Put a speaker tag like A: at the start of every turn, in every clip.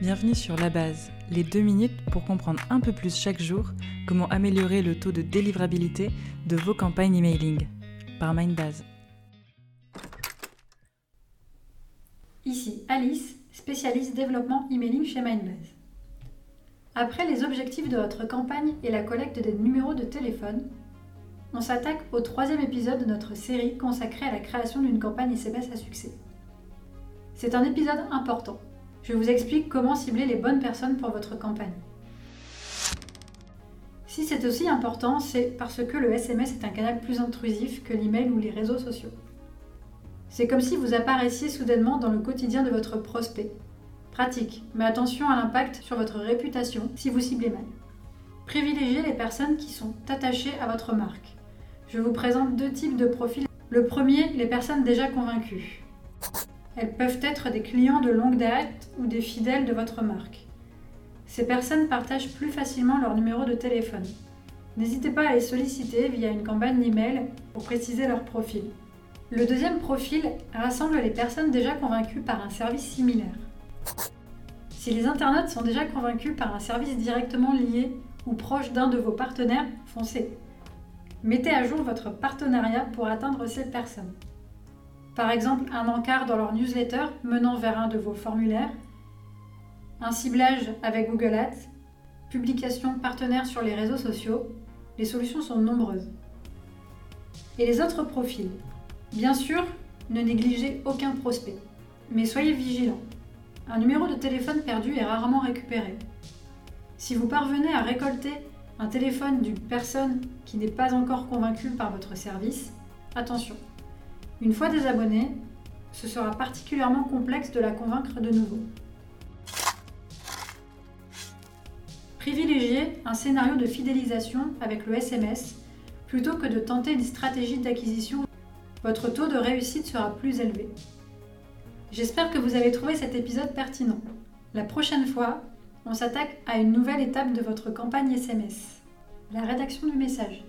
A: Bienvenue sur La Base, les deux minutes pour comprendre un peu plus chaque jour comment améliorer le taux de délivrabilité de vos campagnes emailing par Mindbase.
B: Ici Alice, spécialiste développement emailing chez Mindbase. Après les objectifs de votre campagne et la collecte des numéros de téléphone, on s'attaque au troisième épisode de notre série consacrée à la création d'une campagne SMS à succès. C'est un épisode important. Je vous explique comment cibler les bonnes personnes pour votre campagne. Si c'est aussi important, c'est parce que le SMS est un canal plus intrusif que l'email ou les réseaux sociaux. C'est comme si vous apparaissiez soudainement dans le quotidien de votre prospect. Pratique, mais attention à l'impact sur votre réputation si vous ciblez mal. Privilégiez les personnes qui sont attachées à votre marque. Je vous présente deux types de profils. Le premier, les personnes déjà convaincues. Elles peuvent être des clients de longue date ou des fidèles de votre marque. Ces personnes partagent plus facilement leur numéro de téléphone. N'hésitez pas à les solliciter via une campagne email pour préciser leur profil. Le deuxième profil rassemble les personnes déjà convaincues par un service similaire. Si les internautes sont déjà convaincus par un service directement lié ou proche d'un de vos partenaires, foncez. Mettez à jour votre partenariat pour atteindre ces personnes. Par exemple, un encart dans leur newsletter menant vers un de vos formulaires, un ciblage avec Google Ads, publication partenaire sur les réseaux sociaux, les solutions sont nombreuses. Et les autres profils Bien sûr, ne négligez aucun prospect, mais soyez vigilant. Un numéro de téléphone perdu est rarement récupéré. Si vous parvenez à récolter un téléphone d'une personne qui n'est pas encore convaincue par votre service, attention. Une fois désabonné, ce sera particulièrement complexe de la convaincre de nouveau. Privilégiez un scénario de fidélisation avec le SMS plutôt que de tenter une stratégie d'acquisition. Votre taux de réussite sera plus élevé. J'espère que vous avez trouvé cet épisode pertinent. La prochaine fois, on s'attaque à une nouvelle étape de votre campagne SMS, la rédaction du message.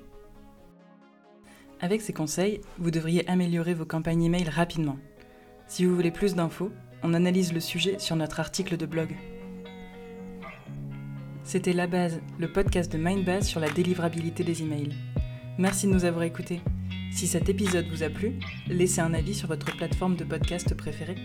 A: Avec ces conseils, vous devriez améliorer vos campagnes email rapidement. Si vous voulez plus d'infos, on analyse le sujet sur notre article de blog. C'était La Base, le podcast de Mindbase sur la délivrabilité des emails. Merci de nous avoir écoutés. Si cet épisode vous a plu, laissez un avis sur votre plateforme de podcast préférée.